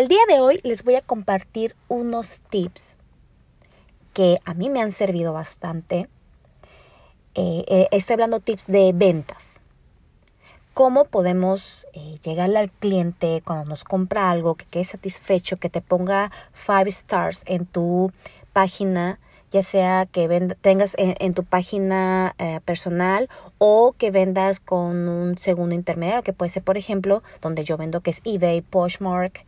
El día de hoy les voy a compartir unos tips que a mí me han servido bastante. Eh, eh, estoy hablando tips de ventas. Cómo podemos eh, llegarle al cliente cuando nos compra algo, que quede satisfecho, que te ponga five stars en tu página ya sea que tengas en, tu página eh, personal o que vendas con un segundo intermediario, que puede ser, por ejemplo, donde yo vendo, que es eBay, Poshmark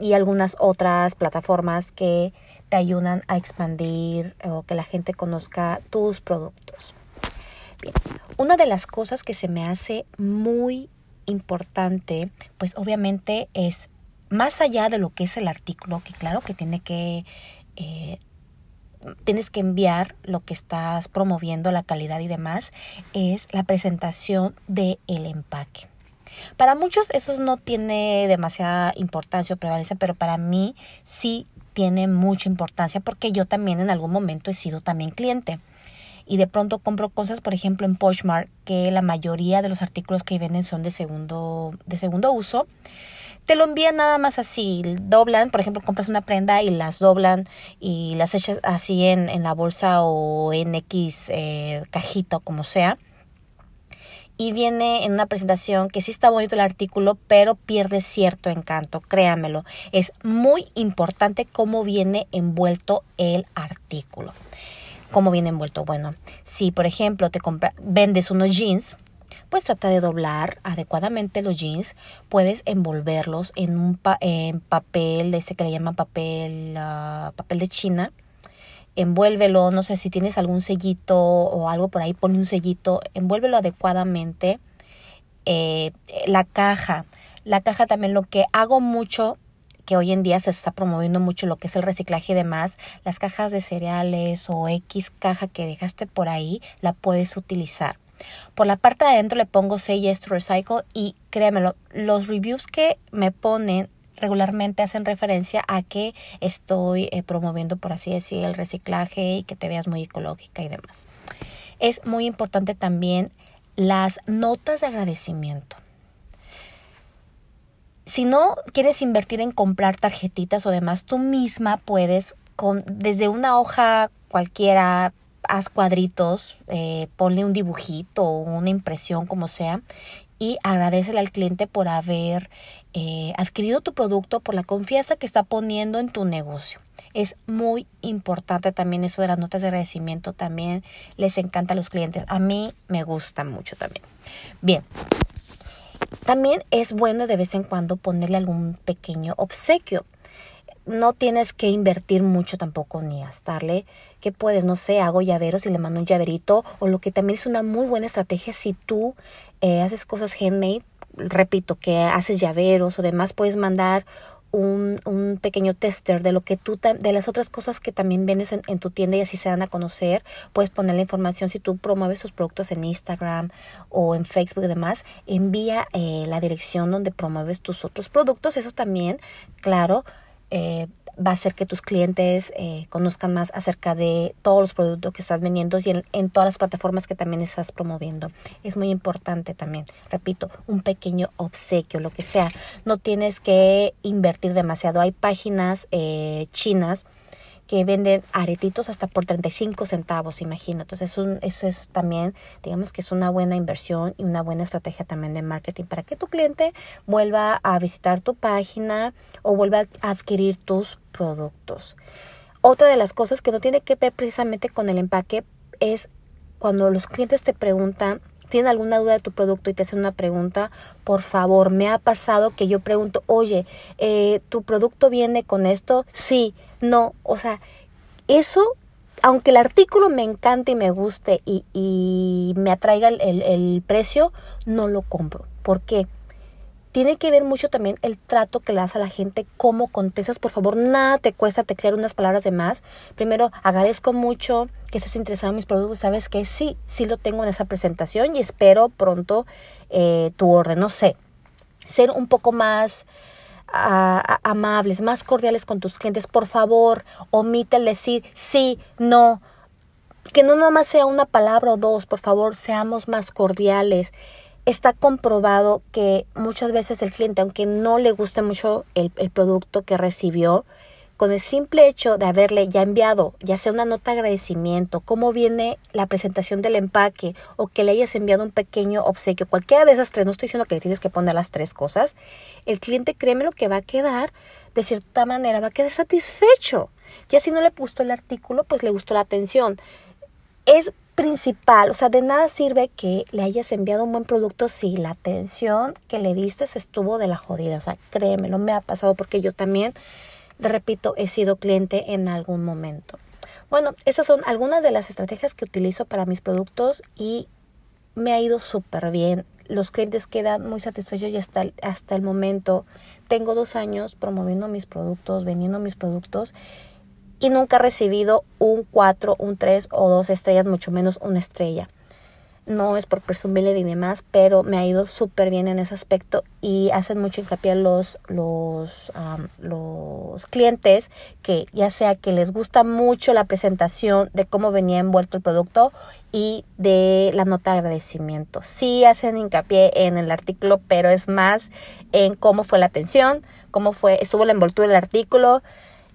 y algunas otras plataformas que te ayudan a expandir o que la gente conozca tus productos. Bien, una de las cosas que se me hace muy importante, pues obviamente es más allá de lo que es el artículo, que claro que tiene que eh, tienes que enviar lo que estás promoviendo, la calidad y demás, es la presentación del el empaque. Para muchos eso no tiene demasiada importancia o prevalencia, pero para mí sí tiene mucha importancia porque yo también en algún momento he sido también cliente. Y de pronto compro cosas, por ejemplo, en Poshmark, que la mayoría de los artículos que venden son de segundo, de segundo uso te lo envían nada más así, doblan, por ejemplo, compras una prenda y las doblan y las echas así en, en la bolsa o en X eh, cajita como sea. Y viene en una presentación que sí está bonito el artículo, pero pierde cierto encanto, créanmelo. Es muy importante cómo viene envuelto el artículo. ¿Cómo viene envuelto? Bueno, si por ejemplo te compra, vendes unos jeans, pues trata de doblar adecuadamente los jeans. Puedes envolverlos en un en papel, ese que le llaman papel, uh, papel de China. Envuélvelo, no sé si tienes algún sellito o algo por ahí, pone un sellito, envuélvelo adecuadamente. Eh, la caja, la caja también lo que hago mucho que hoy en día se está promoviendo mucho lo que es el reciclaje y demás, las cajas de cereales o X caja que dejaste por ahí, la puedes utilizar. Por la parte de adentro le pongo Say Yes to Recycle y créemelo, los reviews que me ponen regularmente hacen referencia a que estoy eh, promoviendo, por así decir, el reciclaje y que te veas muy ecológica y demás. Es muy importante también las notas de agradecimiento. Si no quieres invertir en comprar tarjetitas o demás, tú misma puedes, con, desde una hoja cualquiera, haz cuadritos, eh, ponle un dibujito o una impresión, como sea, y agradecele al cliente por haber eh, adquirido tu producto, por la confianza que está poniendo en tu negocio. Es muy importante también eso de las notas de agradecimiento, también les encanta a los clientes. A mí me gusta mucho también. Bien, también es bueno de vez en cuando ponerle algún pequeño obsequio no tienes que invertir mucho tampoco ni gastarle. Que puedes, no sé, hago llaveros y le mando un llaverito. O lo que también es una muy buena estrategia si tú eh, haces cosas handmade. Repito, que haces llaveros o demás, puedes mandar un, un, pequeño tester de lo que tú, de las otras cosas que también vendes en, tu tienda y así se dan a conocer. Puedes poner la información si tú promueves tus productos en Instagram o en Facebook y demás. Envía eh, la dirección donde promueves tus otros productos. Eso también, claro, eh, va a hacer que tus clientes eh, conozcan más acerca de todos los productos que estás vendiendo y en, en, todas las plataformas que también estás promoviendo. Es muy importante también, repito, un pequeño obsequio, lo que sea. No tienes que invertir demasiado. Hay páginas eh, chinas que venden aretitos hasta por 35 centavos, imagínate. Entonces, eso es también, digamos que es una buena inversión y una buena estrategia también de marketing para que tu cliente vuelva a visitar tu página o vuelva a adquirir tus productos. Otra de las cosas que no tiene que ver precisamente con el empaque es cuando los clientes te preguntan tienen alguna duda de tu producto y te hacen una pregunta, por favor, me ha pasado que yo pregunto, oye, eh, ¿tu producto viene con esto? Sí, no, o sea, eso, aunque el artículo me encante y me guste y, y me atraiga el, el, precio, no lo compro. ¿Por qué? Tiene que ver mucho también el trato que le das a la gente, cómo contestas. Por favor, nada te cuesta teclear unas palabras de más. Primero, agradezco mucho que estés interesado en mis productos. Sabes que sí, sí lo tengo en esa presentación y espero pronto eh, tu orden. No sé, ser un poco más amables, más cordiales con tus clientes. Por favor, omite el decir sí, no. Que no nada más sea una palabra o dos, por favor, seamos más cordiales. Está comprobado que muchas veces el cliente, aunque no le guste mucho el, el, producto que recibió, con el simple hecho de haberle ya enviado, ya sea una nota de agradecimiento, cómo viene la presentación del empaque o que le hayas enviado un pequeño obsequio, cualquiera de esas tres, no estoy diciendo que le tienes que poner las tres cosas, el cliente créeme lo que va a quedar, de cierta manera, va a quedar satisfecho. Ya si no le gustó el artículo, pues le gustó la atención. Es principal, o sea, de nada sirve que le hayas enviado un buen producto si la atención que le diste estuvo de la jodida. O sea, créeme, no me ha pasado porque yo también, repito, he sido cliente en algún momento. Bueno, esas son algunas de las estrategias que utilizo para mis productos y me ha ido súper bien. Los clientes quedan muy satisfechos y hasta, hasta el momento tengo dos años promoviendo mis productos, vendiendo mis productos y nunca he recibido un 4, un 3 o dos estrellas, mucho menos una estrella. No es por presumirle ni demás, pero me ha ido súper bien en ese aspecto y hacen mucho hincapié los, los, los clientes que ya sea que les gusta mucho la presentación de cómo venía envuelto el producto y de la nota de agradecimiento. Sí hacen hincapié en el artículo, pero es más en cómo fue la atención, cómo fue, estuvo la envoltura del artículo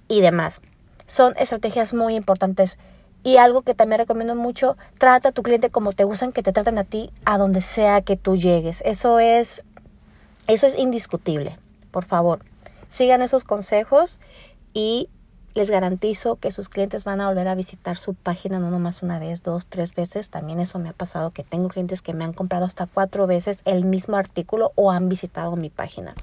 y demás son estrategias muy importantes. Y algo que también recomiendo mucho, trata a tu cliente como te gustan que te traten a ti a donde sea que tú llegues. Eso es, eso es indiscutible. Por favor, sigan esos consejos y les garantizo que sus clientes van a volver a visitar su página no nomás una vez, dos, tres veces. También eso me ha pasado que tengo clientes que me han comprado hasta cuatro veces el mismo artículo o han visitado mi página.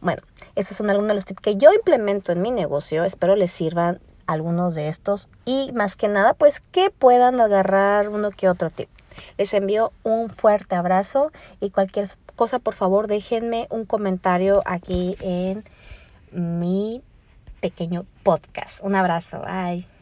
Bueno, esos son algunos de los tips que yo implemento en mi negocio. Espero les sirvan algunos de estos y más que nada, pues que puedan agarrar uno que otro tip. Les envío un fuerte abrazo y cualquier cosa, por favor, déjenme un comentario aquí en mi pequeño podcast. Un abrazo. Bye.